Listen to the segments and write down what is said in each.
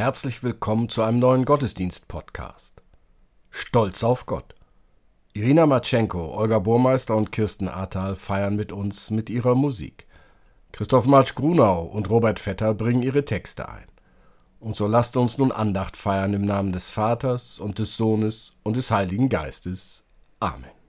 Herzlich willkommen zu einem neuen Gottesdienst-Podcast. Stolz auf Gott. Irina Matschenko, Olga Burmeister und Kirsten Ahrtal feiern mit uns mit ihrer Musik. Christoph Marsch Grunau und Robert Vetter bringen ihre Texte ein. Und so lasst uns nun Andacht feiern im Namen des Vaters und des Sohnes und des Heiligen Geistes. Amen.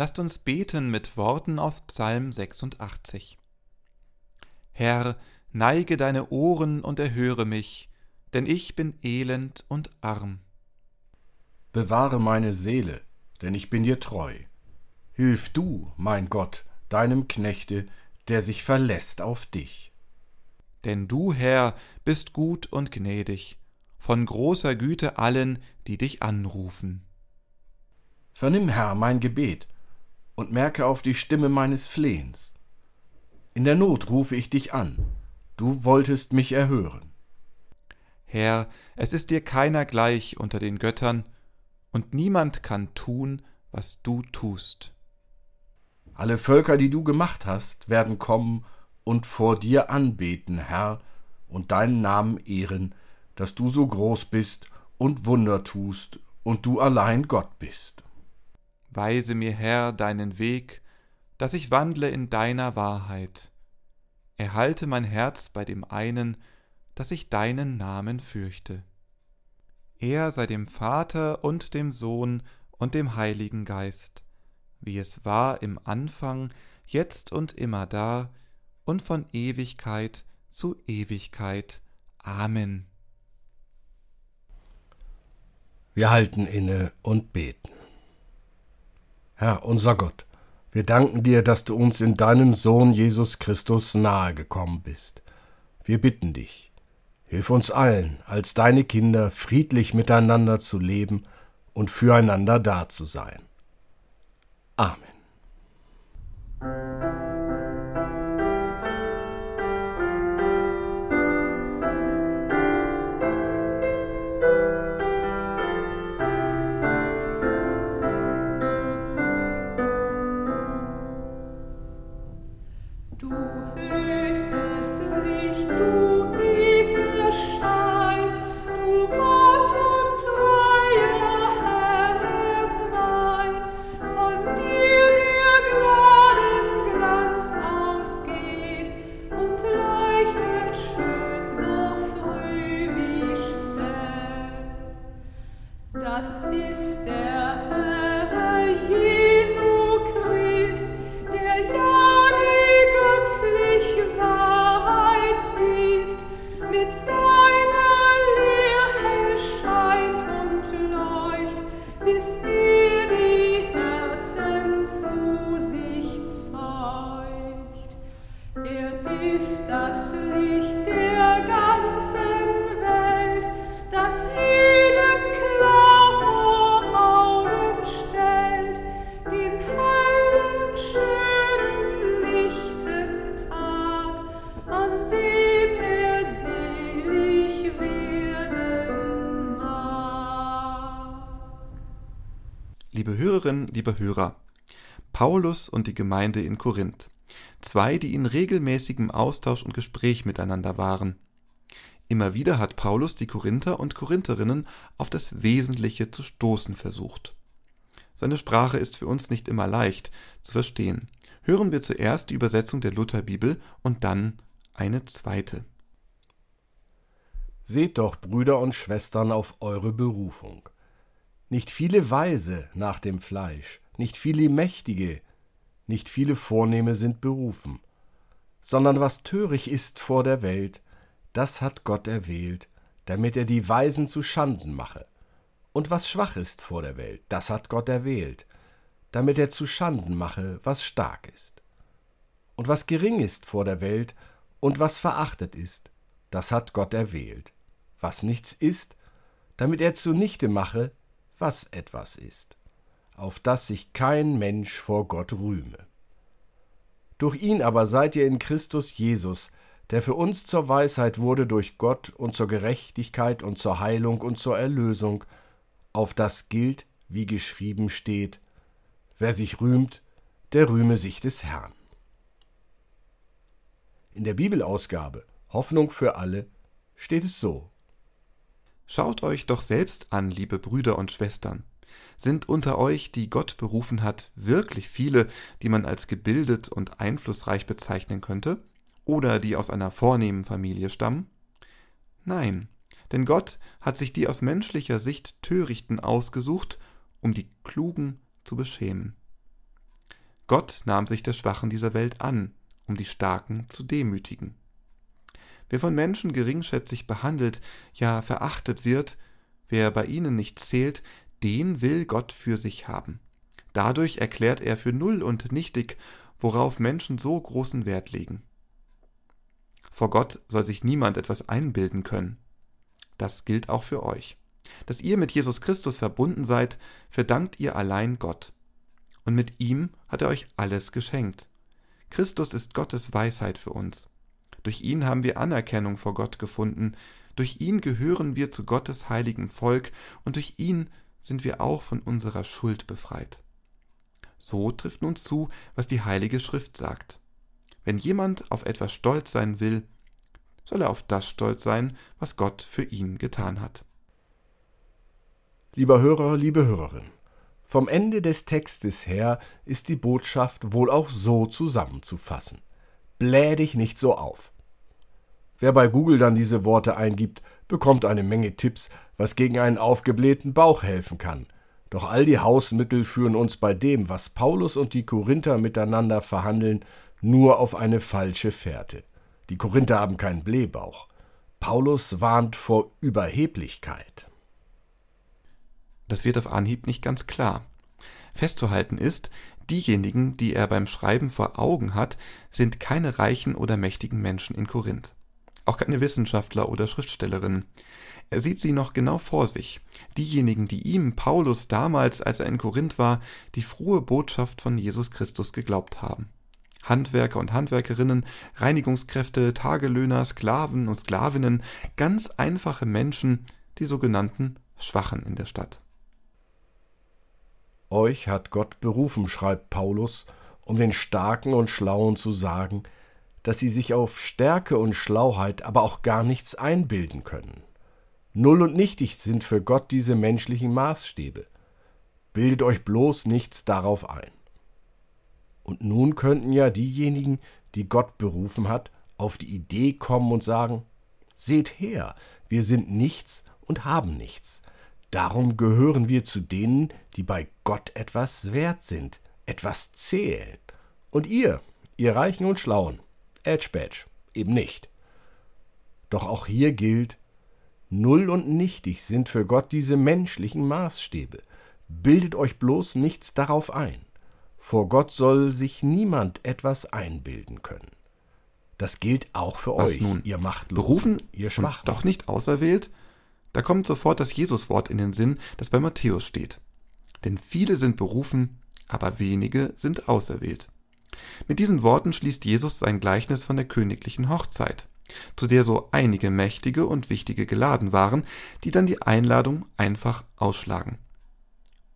Lasst uns beten mit Worten aus Psalm 86. Herr, neige deine Ohren und erhöre mich, denn ich bin elend und arm. Bewahre meine Seele, denn ich bin dir treu. Hilf du, mein Gott, deinem Knechte, der sich verlässt auf dich. Denn du, Herr, bist gut und gnädig, von großer Güte allen, die dich anrufen. Vernimm, Herr, mein Gebet und merke auf die Stimme meines Flehens. In der Not rufe ich dich an, du wolltest mich erhören. Herr, es ist dir keiner gleich unter den Göttern, und niemand kann tun, was du tust. Alle Völker, die du gemacht hast, werden kommen und vor dir anbeten, Herr, und deinen Namen ehren, dass du so groß bist und Wunder tust und du allein Gott bist. Weise mir, Herr, deinen Weg, dass ich wandle in deiner Wahrheit. Erhalte mein Herz bei dem einen, dass ich deinen Namen fürchte. Er sei dem Vater und dem Sohn und dem Heiligen Geist, wie es war im Anfang, jetzt und immer da und von Ewigkeit zu Ewigkeit. Amen. Wir halten inne und beten. Herr unser Gott, wir danken dir, dass du uns in deinem Sohn Jesus Christus nahe gekommen bist. Wir bitten dich, hilf uns allen, als deine Kinder friedlich miteinander zu leben und füreinander da zu sein. Amen. Das ist der Liebe Hörerinnen, liebe Hörer, Paulus und die Gemeinde in Korinth, zwei, die in regelmäßigem Austausch und Gespräch miteinander waren. Immer wieder hat Paulus die Korinther und Korintherinnen auf das Wesentliche zu stoßen versucht. Seine Sprache ist für uns nicht immer leicht zu verstehen. Hören wir zuerst die Übersetzung der Lutherbibel und dann eine zweite. Seht doch, Brüder und Schwestern, auf eure Berufung. Nicht viele Weise nach dem Fleisch, nicht viele Mächtige, nicht viele Vornehme sind berufen, sondern was töricht ist vor der Welt, das hat Gott erwählt, damit er die Weisen zu Schanden mache. Und was schwach ist vor der Welt, das hat Gott erwählt, damit er zu Schanden mache, was stark ist. Und was gering ist vor der Welt und was verachtet ist, das hat Gott erwählt, was nichts ist, damit er zunichte mache, was etwas ist, auf dass sich kein Mensch vor Gott rühme. Durch ihn aber seid ihr in Christus Jesus, der für uns zur Weisheit wurde durch Gott und zur Gerechtigkeit und zur Heilung und zur Erlösung, auf das gilt, wie geschrieben steht, wer sich rühmt, der rühme sich des Herrn. In der Bibelausgabe Hoffnung für alle steht es so. Schaut euch doch selbst an, liebe Brüder und Schwestern. Sind unter euch, die Gott berufen hat, wirklich viele, die man als gebildet und einflussreich bezeichnen könnte? Oder die aus einer vornehmen Familie stammen? Nein, denn Gott hat sich die aus menschlicher Sicht Törichten ausgesucht, um die Klugen zu beschämen. Gott nahm sich der Schwachen dieser Welt an, um die Starken zu demütigen. Wer von Menschen geringschätzig behandelt, ja verachtet wird, wer bei ihnen nicht zählt, den will Gott für sich haben. Dadurch erklärt er für null und nichtig, worauf Menschen so großen Wert legen. Vor Gott soll sich niemand etwas einbilden können. Das gilt auch für euch. Dass ihr mit Jesus Christus verbunden seid, verdankt ihr allein Gott. Und mit ihm hat er euch alles geschenkt. Christus ist Gottes Weisheit für uns. Durch ihn haben wir Anerkennung vor Gott gefunden, durch ihn gehören wir zu Gottes heiligem Volk und durch ihn sind wir auch von unserer Schuld befreit. So trifft nun zu, was die Heilige Schrift sagt. Wenn jemand auf etwas stolz sein will, soll er auf das stolz sein, was Gott für ihn getan hat. Lieber Hörer, liebe Hörerin, vom Ende des Textes her ist die Botschaft wohl auch so zusammenzufassen bläh dich nicht so auf. Wer bei Google dann diese Worte eingibt, bekommt eine Menge Tipps, was gegen einen aufgeblähten Bauch helfen kann. Doch all die Hausmittel führen uns bei dem, was Paulus und die Korinther miteinander verhandeln, nur auf eine falsche Fährte. Die Korinther haben keinen Blähbauch. Paulus warnt vor Überheblichkeit. Das wird auf Anhieb nicht ganz klar. Festzuhalten ist, Diejenigen, die er beim Schreiben vor Augen hat, sind keine reichen oder mächtigen Menschen in Korinth. Auch keine Wissenschaftler oder Schriftstellerinnen. Er sieht sie noch genau vor sich. Diejenigen, die ihm, Paulus, damals, als er in Korinth war, die frohe Botschaft von Jesus Christus geglaubt haben. Handwerker und Handwerkerinnen, Reinigungskräfte, Tagelöhner, Sklaven und Sklavinnen, ganz einfache Menschen, die sogenannten Schwachen in der Stadt. Euch hat Gott berufen, schreibt Paulus, um den Starken und Schlauen zu sagen, dass sie sich auf Stärke und Schlauheit aber auch gar nichts einbilden können. Null und nichtig sind für Gott diese menschlichen Maßstäbe. Bildet euch bloß nichts darauf ein. Und nun könnten ja diejenigen, die Gott berufen hat, auf die Idee kommen und sagen, Seht her, wir sind nichts und haben nichts. Darum gehören wir zu denen, die bei Gott etwas wert sind, etwas zählen. Und ihr, ihr Reichen und Schlauen, Edge Badge, eben nicht. Doch auch hier gilt, null und nichtig sind für Gott diese menschlichen Maßstäbe. Bildet euch bloß nichts darauf ein. Vor Gott soll sich niemand etwas einbilden können. Das gilt auch für Was euch, nun? ihr Machtlosen, Berufen ihr Schwachen. Doch nicht auserwählt? Da kommt sofort das Jesuswort in den Sinn, das bei Matthäus steht. Denn viele sind berufen, aber wenige sind auserwählt. Mit diesen Worten schließt Jesus sein Gleichnis von der königlichen Hochzeit, zu der so einige Mächtige und Wichtige geladen waren, die dann die Einladung einfach ausschlagen.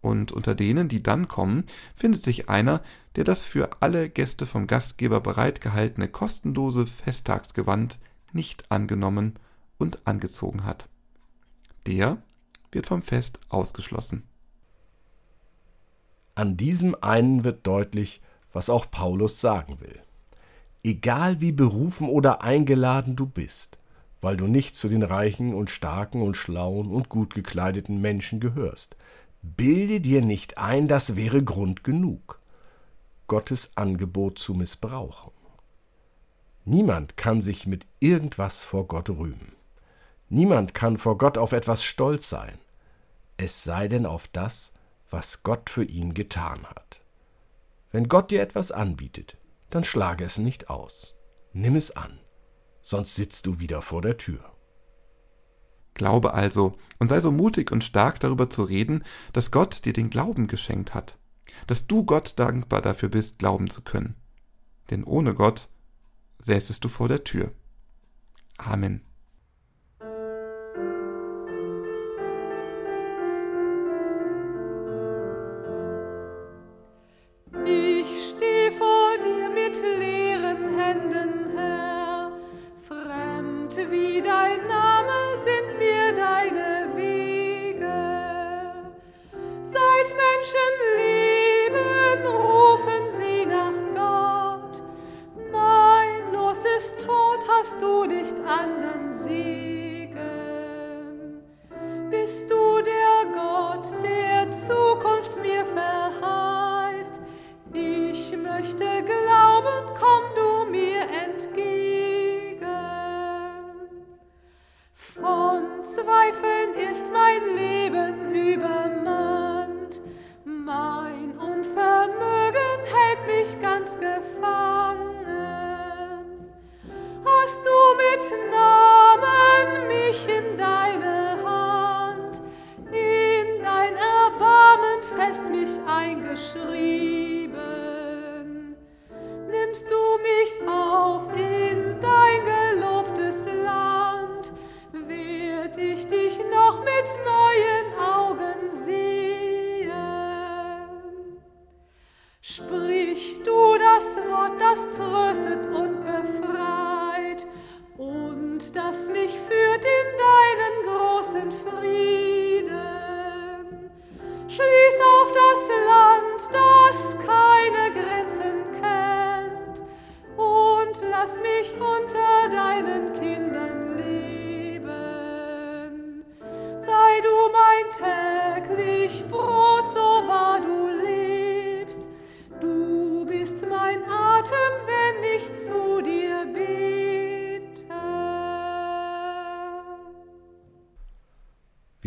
Und unter denen, die dann kommen, findet sich einer, der das für alle Gäste vom Gastgeber bereitgehaltene kostenlose Festtagsgewand nicht angenommen und angezogen hat. Der wird vom Fest ausgeschlossen. An diesem einen wird deutlich, was auch Paulus sagen will. Egal wie berufen oder eingeladen du bist, weil du nicht zu den reichen und starken und schlauen und gut gekleideten Menschen gehörst, bilde dir nicht ein, das wäre Grund genug, Gottes Angebot zu missbrauchen. Niemand kann sich mit irgendwas vor Gott rühmen. Niemand kann vor Gott auf etwas stolz sein, es sei denn auf das, was Gott für ihn getan hat. Wenn Gott dir etwas anbietet, dann schlage es nicht aus. Nimm es an, sonst sitzt du wieder vor der Tür. Glaube also und sei so mutig und stark darüber zu reden, dass Gott dir den Glauben geschenkt hat, dass du Gott dankbar dafür bist, glauben zu können. Denn ohne Gott säßest du vor der Tür. Amen. Zweifeln ist mein Leben übermannt. Mein Unvermögen hält mich ganz gefangen. Hast du mit Namen mich in deine Hand, in dein Erbarmen fest mich eingeschrieben? Das Wort, das tröstet und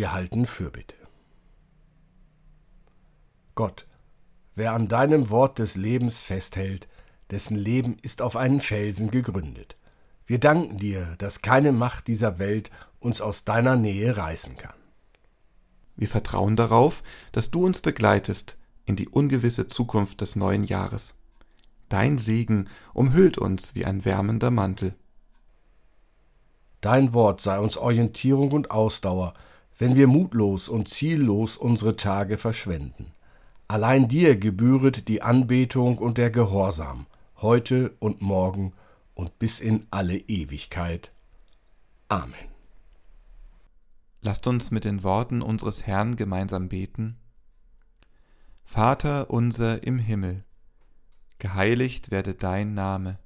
Wir halten Fürbitte. Gott, wer an deinem Wort des Lebens festhält, dessen Leben ist auf einen Felsen gegründet. Wir danken dir, dass keine Macht dieser Welt uns aus deiner Nähe reißen kann. Wir vertrauen darauf, dass du uns begleitest in die ungewisse Zukunft des neuen Jahres. Dein Segen umhüllt uns wie ein wärmender Mantel. Dein Wort sei uns Orientierung und Ausdauer, wenn wir mutlos und ziellos unsere Tage verschwenden. Allein dir gebühret die Anbetung und der Gehorsam, heute und morgen und bis in alle Ewigkeit. Amen. Lasst uns mit den Worten unseres Herrn gemeinsam beten. Vater unser im Himmel, geheiligt werde dein Name,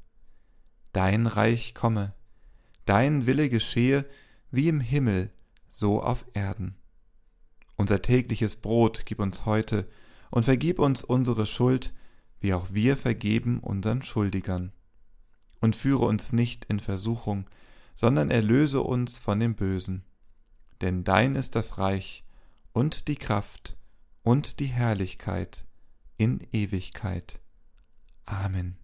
dein Reich komme, dein Wille geschehe wie im Himmel, so auf Erden. Unser tägliches Brot gib uns heute und vergib uns unsere Schuld, wie auch wir vergeben unseren Schuldigern. Und führe uns nicht in Versuchung, sondern erlöse uns von dem Bösen. Denn dein ist das Reich und die Kraft und die Herrlichkeit in Ewigkeit. Amen.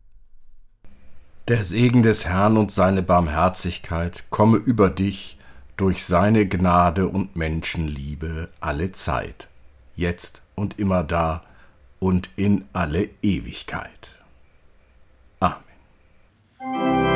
Der Segen des Herrn und seine Barmherzigkeit komme über dich durch seine Gnade und Menschenliebe alle Zeit, jetzt und immer da und in alle Ewigkeit. Amen.